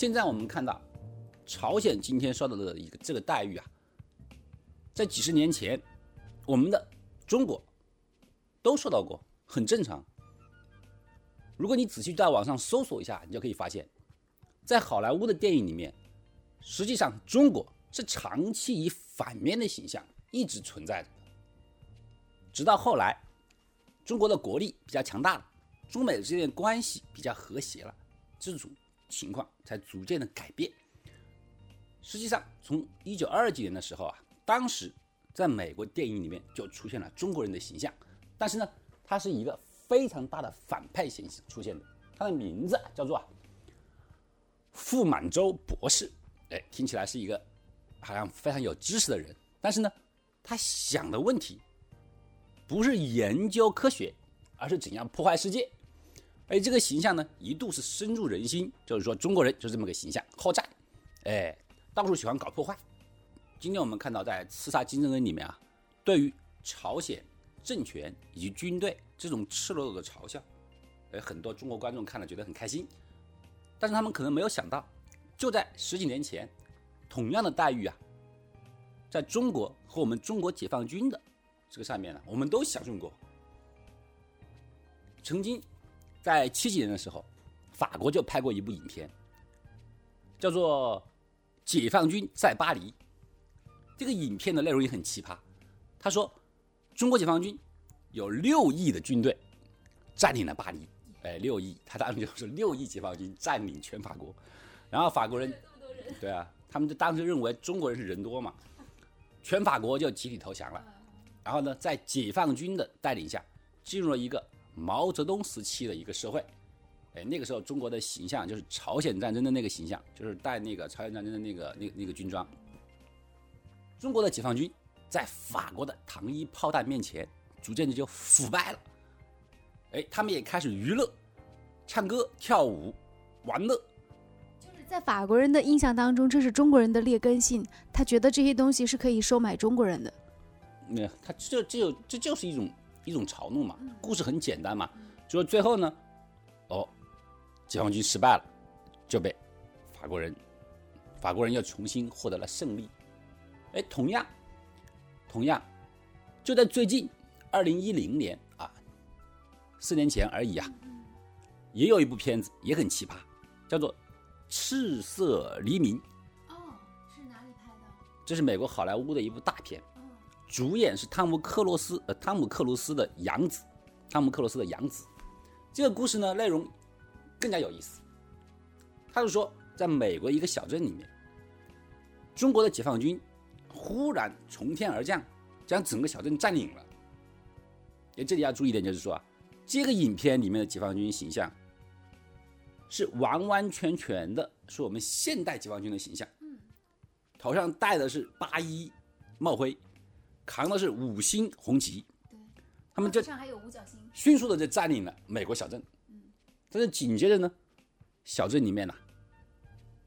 现在我们看到，朝鲜今天受到的一个这个待遇啊，在几十年前，我们的中国都受到过，很正常。如果你仔细在网上搜索一下，你就可以发现，在好莱坞的电影里面，实际上中国是长期以反面的形象一直存在着的。直到后来，中国的国力比较强大了，中美之间的关系比较和谐了，这种情况才逐渐的改变。实际上，从一九二几年的时候啊，当时在美国电影里面就出现了中国人的形象，但是呢，他是一个非常大的反派形象出现的，他的名字叫做啊傅满洲博士，哎，听起来是一个好像非常有知识的人，但是呢，他想的问题不是研究科学，而是怎样破坏世界。而这个形象呢，一度是深入人心，就是说中国人就这么个形象，好战，哎，到处喜欢搞破坏。今天我们看到在《刺杀金正恩》里面啊，对于朝鲜政权以及军队这种赤裸裸的嘲笑，哎，很多中国观众看了觉得很开心，但是他们可能没有想到，就在十几年前，同样的待遇啊，在中国和我们中国解放军的这个上面呢，我们都享受过。曾经在七几年的时候，法国就拍过一部影片，叫做《解放军在巴黎》。这个影片的内容也很奇葩。他说，中国解放军有六亿的军队占领了巴黎，哎，六亿，他当时就是六亿解放军占领全法国，然后法国人，对啊，他们就当时认为中国人是人多嘛，全法国就集体投降了。然后呢，在解放军的带领下，进入了一个毛泽东时期的一个社会。哎，那个时候中国的形象就是朝鲜战争的那个形象，就是带那个朝鲜战争的那个那那个军装。中国的解放军在法国的糖衣炮弹面前，逐渐的就腐败了。哎，他们也开始娱乐，唱歌、跳舞、玩乐。就是在法国人的印象当中，这是中国人的劣根性，他觉得这些东西是可以收买中国人的。那他这这就这就是一种一种嘲弄嘛。故事很简单嘛，就是最后呢，哦，解放军失败了，就被法国人，法国人又重新获得了胜利。哎，同样，同样，就在最近，二零一零年啊，四年前而已啊，也有一部片子也很奇葩，叫做《赤色黎明》。哦，是哪里拍的？这是美国好莱坞的一部大片，主演是汤姆克罗斯，呃，汤姆克鲁斯的养子，汤姆克罗斯的养子。这个故事呢，内容更加有意思。他是说，在美国一个小镇里面，中国的解放军。忽然从天而降，将整个小镇占领了。哎，这里要注意一点，就是说啊，这个影片里面的解放军形象是完完全全的是我们现代解放军的形象。头上戴的是八一帽徽，扛的是五星红旗。对，他们这上还有五角星，迅速的就占领了美国小镇。嗯，但是紧接着呢，小镇里面呢，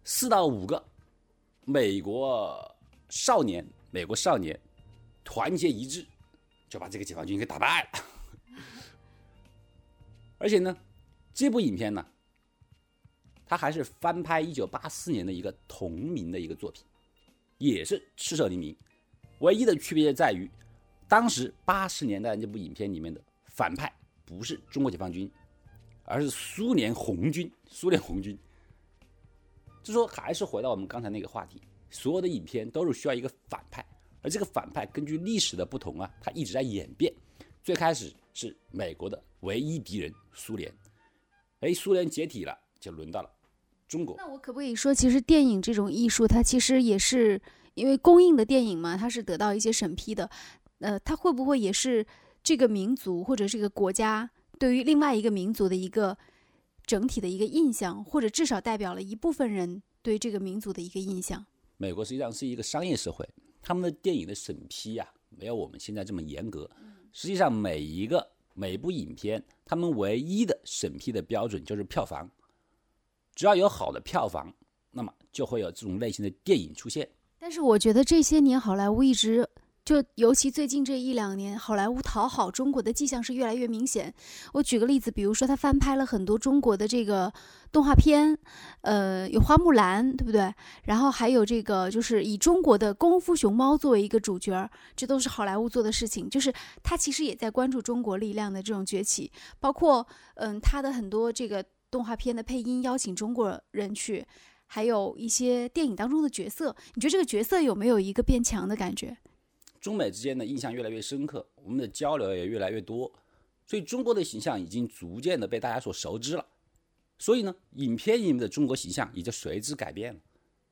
四到五个美国。少年，美国少年，团结一致，就把这个解放军给打败了。而且呢，这部影片呢，它还是翻拍一九八四年的一个同名的一个作品，也是赤色黎明。唯一的区别在于，当时八十年代那部影片里面的反派不是中国解放军，而是苏联红军。苏联红军，就说还是回到我们刚才那个话题。所有的影片都是需要一个反派，而这个反派根据历史的不同啊，它一直在演变。最开始是美国的唯一敌人苏联，哎，苏联解体了，就轮到了中国。那我可不可以说，其实电影这种艺术，它其实也是因为公映的电影嘛，它是得到一些审批的。呃，它会不会也是这个民族或者这个国家对于另外一个民族的一个整体的一个印象，或者至少代表了一部分人对这个民族的一个印象？美国实际上是一个商业社会，他们的电影的审批呀，没有我们现在这么严格。实际上，每一个每部影片，他们唯一的审批的标准就是票房。只要有好的票房，那么就会有这种类型的电影出现。但是，我觉得这些年好莱坞一直就尤其最近这一两年，好莱坞讨好中国的迹象是越来越明显。我举个例子，比如说他翻拍了很多中国的这个动画片，呃，有花木兰，对不对？然后还有这个，就是以中国的功夫熊猫作为一个主角，这都是好莱坞做的事情。就是他其实也在关注中国力量的这种崛起，包括嗯，他的很多这个动画片的配音邀请中国人去，还有一些电影当中的角色，你觉得这个角色有没有一个变强的感觉？中美之间的印象越来越深刻，我们的交流也越来越多，所以中国的形象已经逐渐的被大家所熟知了。所以呢，影片里面的中国形象也就随之改变了。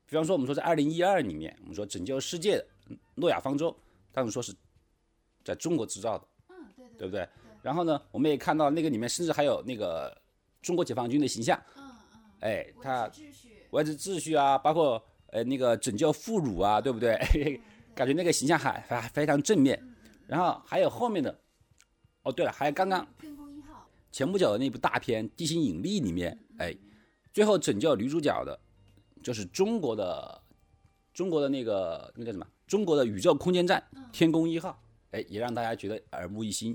比方说，我们说在二零一二里面，我们说拯救世界的诺亚方舟，当时说是在中国制造的，嗯，对对，对不对？然后呢，我们也看到那个里面甚至还有那个中国解放军的形象，嗯嗯，哎，他秩序，维持秩序啊，包括呃那个拯救妇孺啊，对不对？感觉那个形象还还非常正面，然后还有后面的，哦对了，还有刚刚前不久的那部大片《地心引力》里面，哎，最后拯救女主角的，就是中国的中国的那个那叫什么？中国的宇宙空间站天宫一号，哎，也让大家觉得耳目一新。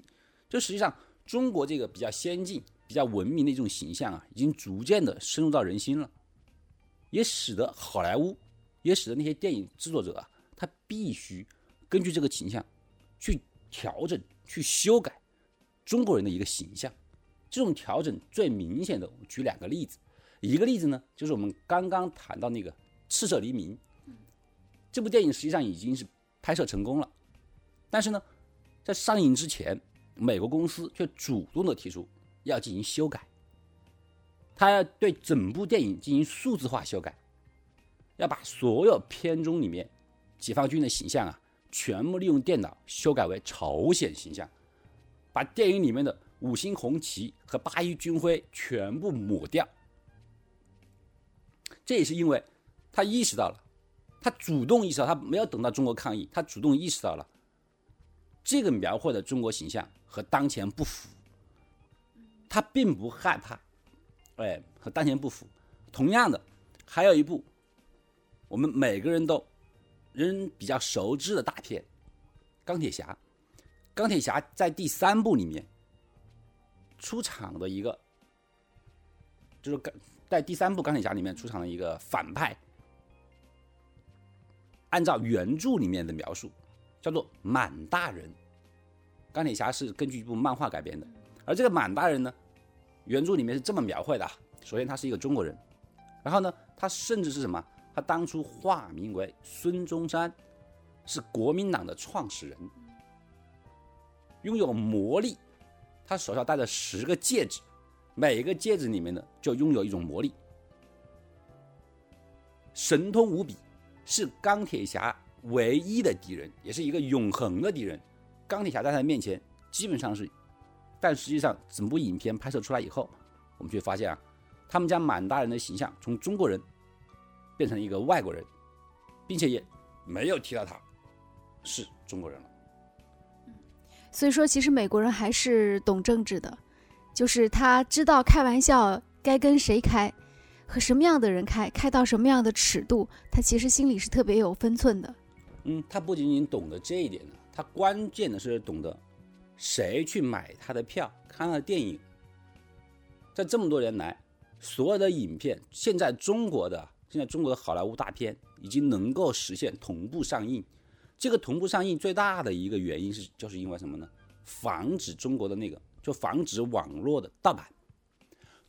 就实际上，中国这个比较先进、比较文明的一种形象啊，已经逐渐的深入到人心了，也使得好莱坞，也使得那些电影制作者啊。他必须根据这个形象去调整、去修改中国人的一个形象。这种调整最明显的，我举两个例子。一个例子呢，就是我们刚刚谈到那个《赤色黎明》这部电影，实际上已经是拍摄成功了。但是呢，在上映之前，美国公司却主动的提出要进行修改，他要对整部电影进行数字化修改，要把所有片中里面。解放军的形象啊，全部利用电脑修改为朝鲜形象，把电影里面的五星红旗和八一军徽全部抹掉。这也是因为他意识到了，他主动意识到，他没有等到中国抗议，他主动意识到了这个描绘的中国形象和当前不符，他并不害怕，哎，和当前不符。同样的，还有一部，我们每个人都。人比较熟知的大片《钢铁侠》，钢铁侠在第三部里面出场的一个，就是钢在第三部钢铁侠里面出场的一个反派，按照原著里面的描述，叫做满大人。钢铁侠是根据一部漫画改编的，而这个满大人呢，原著里面是这么描绘的：首先他是一个中国人，然后呢，他甚至是什么？他当初化名为孙中山，是国民党的创始人，拥有魔力。他手上戴着十个戒指，每一个戒指里面呢就拥有一种魔力，神通无比，是钢铁侠唯一的敌人，也是一个永恒的敌人。钢铁侠在他面前基本上是，但实际上整部影片拍摄出来以后，我们却发现啊，他们将满大人的形象从中国人。变成一个外国人，并且也没有提到他是中国人了。所以说，其实美国人还是懂政治的，就是他知道开玩笑该跟谁开，和什么样的人开，开到什么样的尺度，他其实心里是特别有分寸的。嗯，他不仅仅懂得这一点呢，他关键的是懂得谁去买他的票，看他的电影。在这么多年来，所有的影片，现在中国的。现在中国的好莱坞大片已经能够实现同步上映，这个同步上映最大的一个原因是，就是因为什么呢？防止中国的那个，就防止网络的盗版。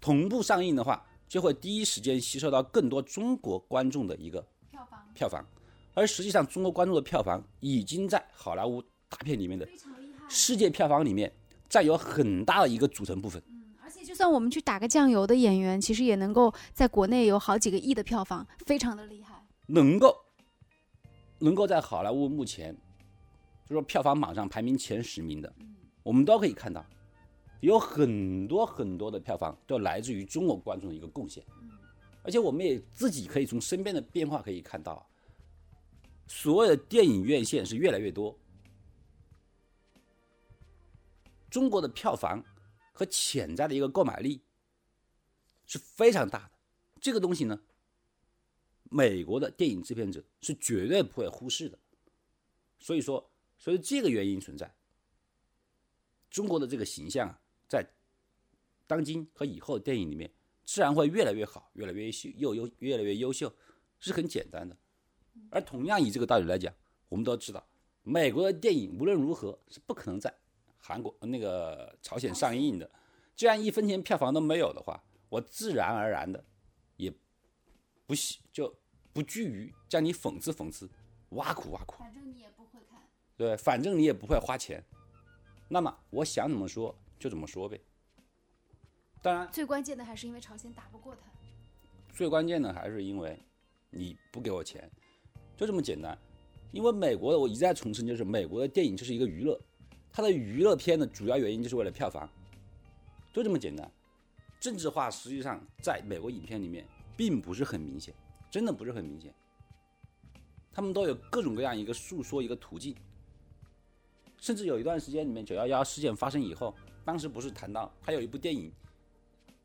同步上映的话，就会第一时间吸收到更多中国观众的一个票房。票房，而实际上，中国观众的票房已经在好莱坞大片里面的世界票房里面占有很大的一个组成部分。而且就算我们去打个酱油的演员，其实也能够在国内有好几个亿的票房，非常的厉害。能够，能够在好莱坞目前，就说票房榜上排名前十名的，我们都可以看到，有很多很多的票房都来自于中国观众的一个贡献。而且我们也自己可以从身边的变化可以看到，所有的电影院线是越来越多，中国的票房。和潜在的一个购买力是非常大的，这个东西呢，美国的电影制片者是绝对不会忽视的。所以说，所以这个原因存在，中国的这个形象啊，在当今和以后的电影里面，自然会越来越好，越来越秀，又优，越来越优秀，是很简单的。而同样以这个道理来讲，我们都知道，美国的电影无论如何是不可能在韩国那个朝鲜上映的。既然一分钱票房都没有的话，我自然而然的也不喜就不惧于将你讽刺讽刺，挖苦挖苦。反正你也不会看。对，反正你也不会花钱，那么我想怎么说就怎么说呗。当然，最关键的还是因为朝鲜打不过他。最关键的还是因为你不给我钱，就这么简单。因为美国的，我一再重申，就是美国的电影就是一个娱乐，它的娱乐片的主要原因就是为了票房，就这么简单。政治化实际上在美国影片里面并不是很明显，真的不是很明显。他们都有各种各样一个诉说一个途径。甚至有一段时间里面，九幺幺事件发生以后，当时不是谈到还有一部电影，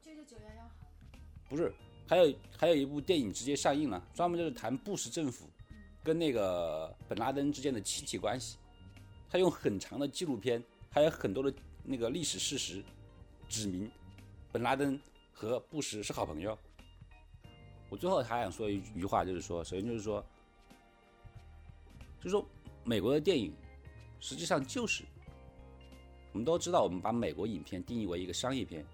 就是九幺幺，不是，还有还有一部电影直接上映了，专门就是谈布什政府跟那个本拉登之间的亲戚关系，他用很长的纪录片，还有很多的那个历史事实，指明本拉登和布什是好朋友。我最后还想说一句话，就是说，首先就是说，就是说美国的电影。实际上就是，我们都知道，我们把美国影片定义为一个商业片，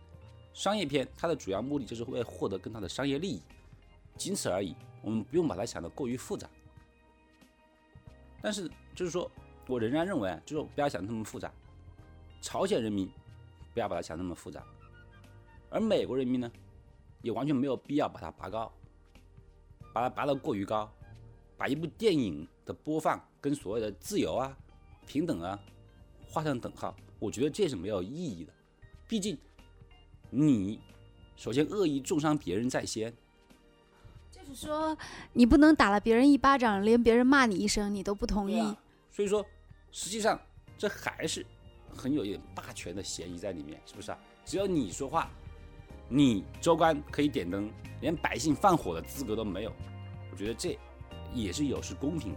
商业片它的主要目的就是为获得更大的商业利益，仅此而已。我们不用把它想得过于复杂。但是就是说，我仍然认为，就是不要想那么复杂。朝鲜人民不要把它想那么复杂，而美国人民呢，也完全没有必要把它拔高，把它拔得过于高，把一部电影的播放跟所谓的自由啊。平等啊，画上等号，我觉得这是没有意义的。毕竟，你首先恶意重伤别人在先，就是说你不能打了别人一巴掌，连别人骂你一声你都不同意。所以说，实际上这还是很有一点霸权的嫌疑在里面，是不是啊？只要你说话，你州官可以点灯，连百姓放火的资格都没有。我觉得这也是有失公平。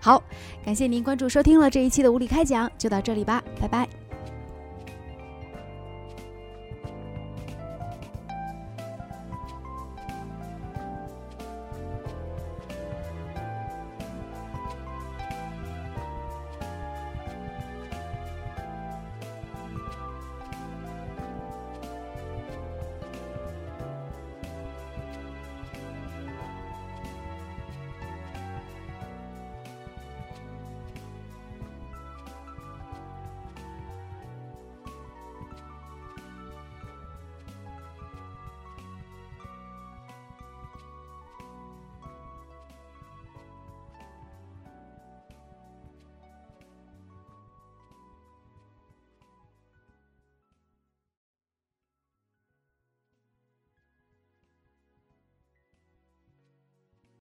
好，感谢您关注收听了这一期的无理开讲，就到这里吧，拜拜。